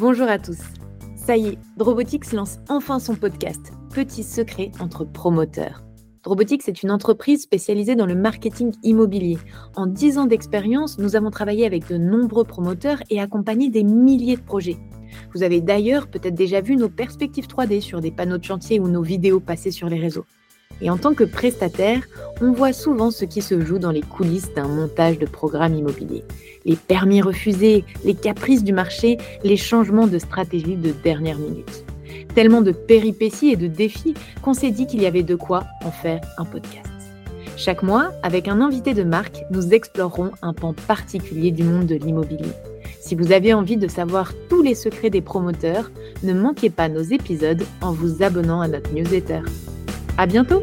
Bonjour à tous. Ça y est, Drobotix lance enfin son podcast, Petit secret entre promoteurs. Drobotix est une entreprise spécialisée dans le marketing immobilier. En 10 ans d'expérience, nous avons travaillé avec de nombreux promoteurs et accompagné des milliers de projets. Vous avez d'ailleurs peut-être déjà vu nos perspectives 3D sur des panneaux de chantier ou nos vidéos passées sur les réseaux. Et en tant que prestataire, on voit souvent ce qui se joue dans les coulisses d'un montage de programme immobilier. Les permis refusés, les caprices du marché, les changements de stratégie de dernière minute. Tellement de péripéties et de défis qu'on s'est dit qu'il y avait de quoi en faire un podcast. Chaque mois, avec un invité de marque, nous explorerons un pan particulier du monde de l'immobilier. Si vous avez envie de savoir tous les secrets des promoteurs, ne manquez pas nos épisodes en vous abonnant à notre newsletter. À bientôt!